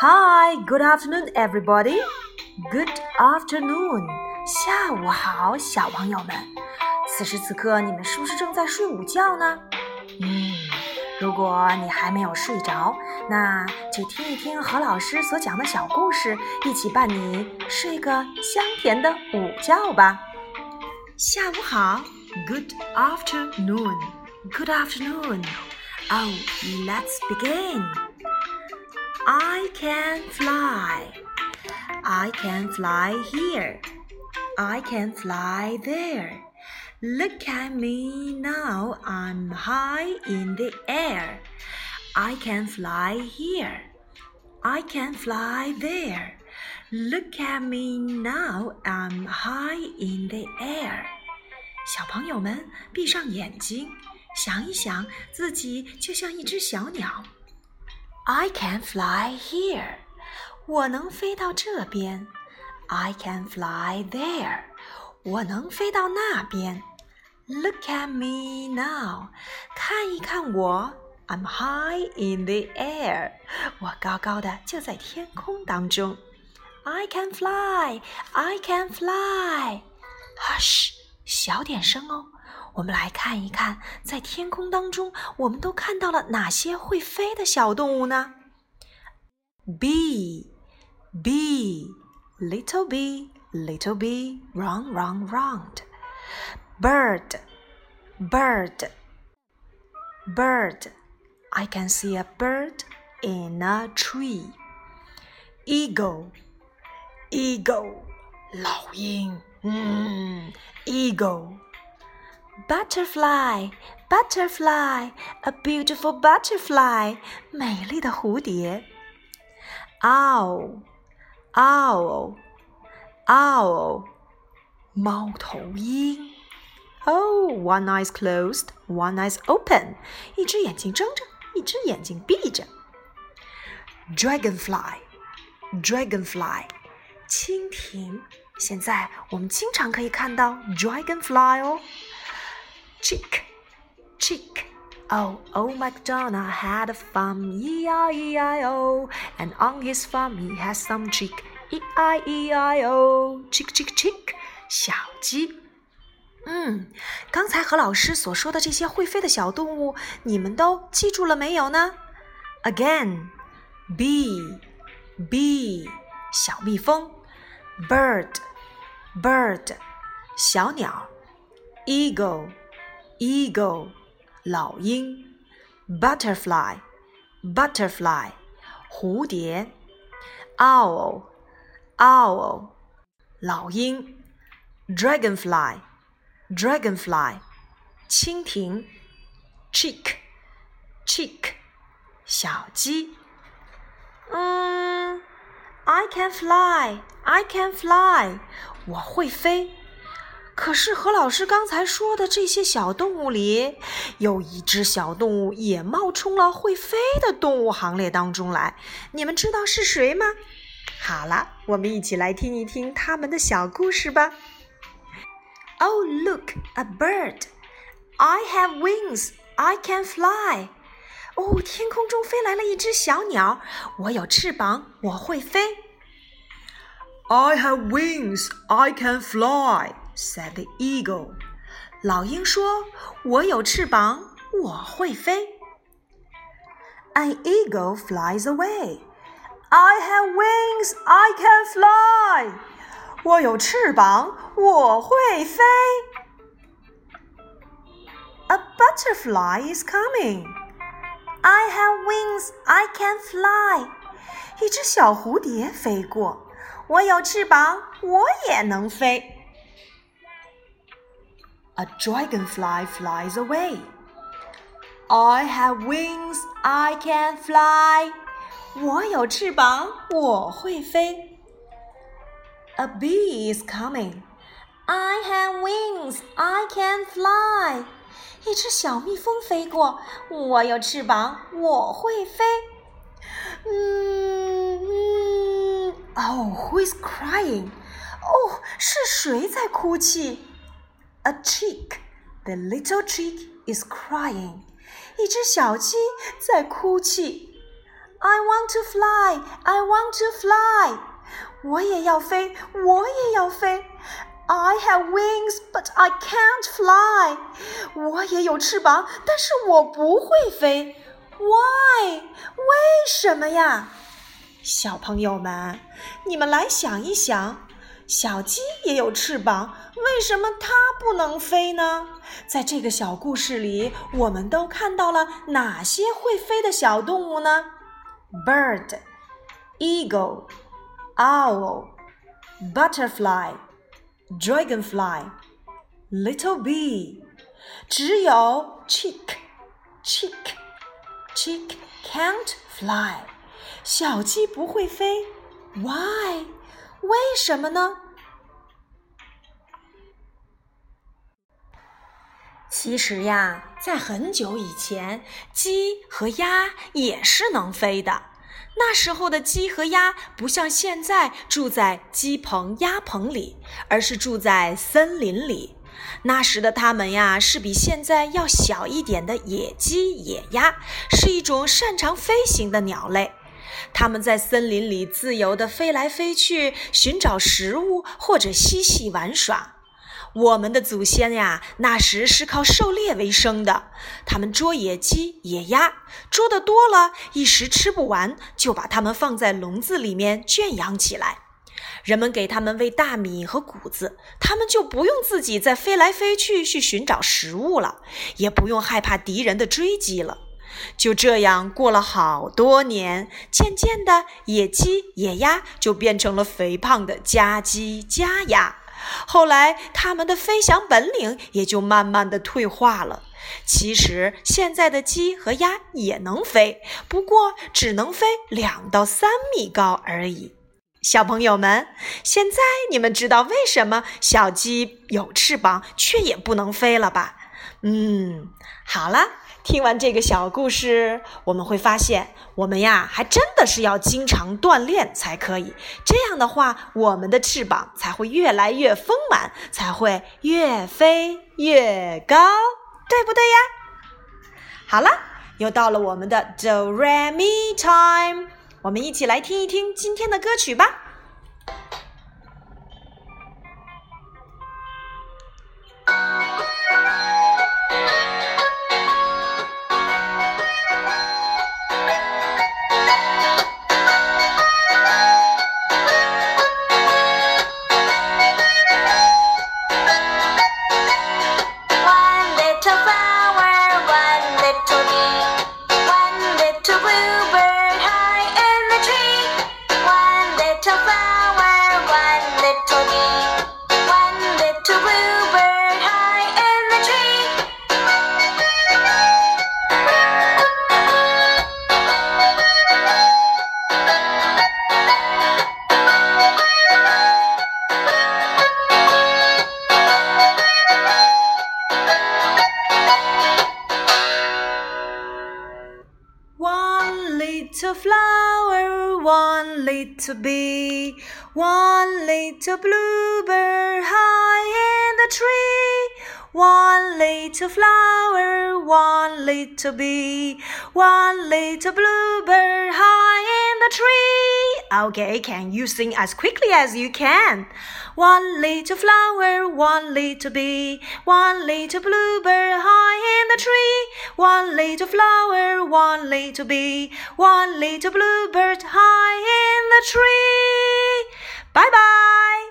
Hi, good afternoon, everybody. Good afternoon. 下午好，小朋友们。此时此刻，你们是不是正在睡午觉呢？嗯，如果你还没有睡着，那就听一听何老师所讲的小故事，一起伴你睡个香甜的午觉吧。下午好，Good afternoon. Good afternoon. Oh, let's begin. I can fly. I can fly here. I can fly there. Look at me now. I'm high in the air. I can fly here. I can fly there. Look at me now. I'm high in the air. 小朋友们，闭上眼睛，想一想，自己就像一只小鸟。 I can fly here，我能飞到这边。I can fly there，我能飞到那边。Look at me now，看一看我。I'm high in the air，我高高的就在天空当中。I can fly，I can fly。Hush，小点声哦。 我们来看一看，在天空当中，我们都看到了哪些会飞的小动物呢？Bee, bee, little bee, little bee, round, round, round. Bird, bird, bird. I can see a bird in a tree. Eagle, eagle, 老鹰，嗯，eagle。 Butterfly, butterfly, a beautiful butterfly，美丽的蝴蝶。Owl, owl, owl，猫头鹰。Oh, one eye is closed, one eye is open，一只眼睛睁着，一只眼睛闭着。Dragonfly, dragonfly，蜻蜓。现在我们经常可以看到 dragonfly 哦。 chick, chick. Oh, old MacDonald had a farm, E-I-E-I-O, and on his farm he had some chick, E-I-E-I-O, chick, chick, chick，小鸡。嗯，刚才何老师所说的这些会飞的小动物，你们都记住了没有呢？Again, bee, bee，小蜜蜂；bird, bird，小鸟；eagle。 eagle 老鹰，butterfly butterfly 蝴蝶，owl owl 老鹰，dragonfly dragonfly 蜻蜓，chick chick 小鸡。嗯，I can fly I can fly 我会飞。 可是何老师刚才说的这些小动物里，有一只小动物也冒充了会飞的动物行列当中来。你们知道是谁吗？好了，我们一起来听一听他们的小故事吧。Oh, look, a bird! I have wings. I can fly. 哦，天空中飞来了一只小鸟，我有翅膀，我会飞。I have wings. I can fly. said the eagle. 老鹰说：“我有翅膀，我会飞。” An eagle flies away. I have wings, I can fly. 我有翅膀，我会飞。A butterfly is coming. I have wings, I can fly. 一只小蝴蝶飞过，我有翅膀，我也能飞。 a dragonfly flies away. I have wings, I can fly. 我有翅膀，我会飞。A bee is coming. I have wings, I can fly. 一只小蜜蜂飞过，我有翅膀，我会飞。嗯嗯，Oh, who is crying? 哦，是谁在哭泣 ？a chick. The little chick is crying. 一只小鸡在哭泣。 I want to fly. I want to fly. 我也要飞，我也要飞。I have wings, but I can't fly. 我也有翅膀，但是我不会飞。Why？为什么呀？小朋友们，你们来想一想， 小鸡也有翅膀，为什么它不能飞呢？在这个小故事里，我们都看到了哪些会飞的小动物呢？Bird, eagle, owl, butterfly. dragonfly, little bee，只有 chick chick chick can't fly，小鸡不会飞，why？为什么呢？其实呀，在很久以前，鸡和鸭也是能飞的。那时候的鸡和鸭不像现在住在鸡棚、鸭棚里，而是住在森林里。那时的它们呀，是比现在要小一点的野鸡、野鸭，是一种擅长飞行的鸟类。它们在森林里自由地飞来飞去，寻找食物或者嬉戏玩耍。我们的祖先呀，那时是靠狩猎为生的。他们捉野鸡、野鸭，捉得多了，一时吃不完，就把它们放在笼子里面圈养起来。人们给它们喂大米和谷子，它们就不用自己再飞来飞去去寻找食物了，也不用害怕敌人的追击了。就这样过了好多年，渐渐的，野鸡、野鸭就变成了肥胖的家鸡、家鸭。后来，它们的飞翔本领也就慢慢的退化了。其实，现在的鸡和鸭也能飞，不过只能飞两到三米高而已。小朋友们，现在你们知道为什么小鸡有翅膀却也不能飞了吧？嗯，好了。听完这个小故事，我们会发现，我们呀还真的是要经常锻炼才可以。这样的话，我们的翅膀才会越来越丰满，才会越飞越高，对不对呀？好了，又到了我们的 Do Re Mi Time，我们一起来听一听今天的歌曲吧。Flower, one little bee, one little bluebird high in the tree. One little flower, one little bee, one little bluebird high tree. Okay, can you sing as quickly as you can? One little flower, one little bee, one little bluebird high in the tree. One little flower, one little bee, one little bluebird high in the tree. Bye bye.